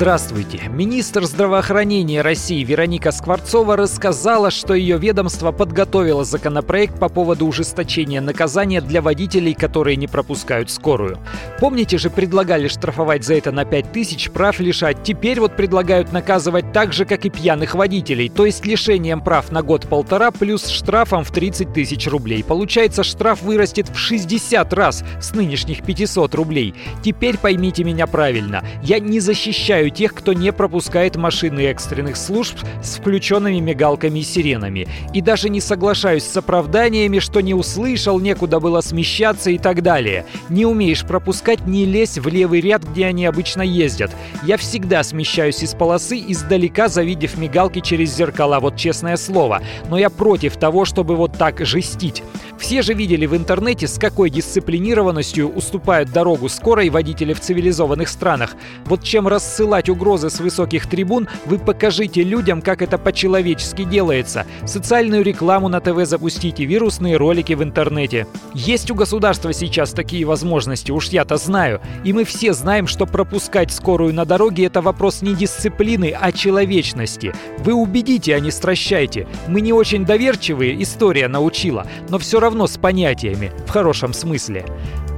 Здравствуйте. Министр здравоохранения России Вероника Скворцова рассказала, что ее ведомство подготовило законопроект по поводу ужесточения наказания для водителей, которые не пропускают скорую. Помните же, предлагали штрафовать за это на 5 тысяч, прав лишать. Теперь вот предлагают наказывать так же, как и пьяных водителей, то есть лишением прав на год-полтора плюс штрафом в 30 тысяч рублей. Получается, штраф вырастет в 60 раз с нынешних 500 рублей. Теперь поймите меня правильно. Я не защищаю тех, кто не пропускает машины экстренных служб с включенными мигалками и сиренами. И даже не соглашаюсь с оправданиями, что не услышал, некуда было смещаться и так далее. Не умеешь пропускать, не лезь в левый ряд, где они обычно ездят. Я всегда смещаюсь из полосы, издалека завидев мигалки через зеркала, вот честное слово. Но я против того, чтобы вот так жестить. Все же видели в интернете, с какой дисциплинированностью уступают дорогу скорой водители в цивилизованных странах. Вот чем рассылать угрозы с высоких трибун, вы покажите людям, как это по-человечески делается. Социальную рекламу на ТВ запустите, вирусные ролики в интернете. Есть у государства сейчас такие возможности, уж я-то знаю. И мы все знаем, что пропускать скорую на дороге – это вопрос не дисциплины, а человечности. Вы убедите, а не стращайте. Мы не очень доверчивые, история научила, но все равно с понятиями, в хорошем смысле.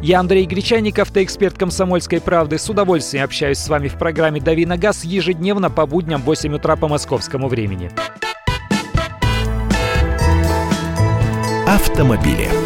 Я Андрей Гречаников, ты эксперт комсомольской правды. С удовольствием общаюсь с вами в программе «Дави на газ» ежедневно по будням в 8 утра по московскому времени. Автомобили.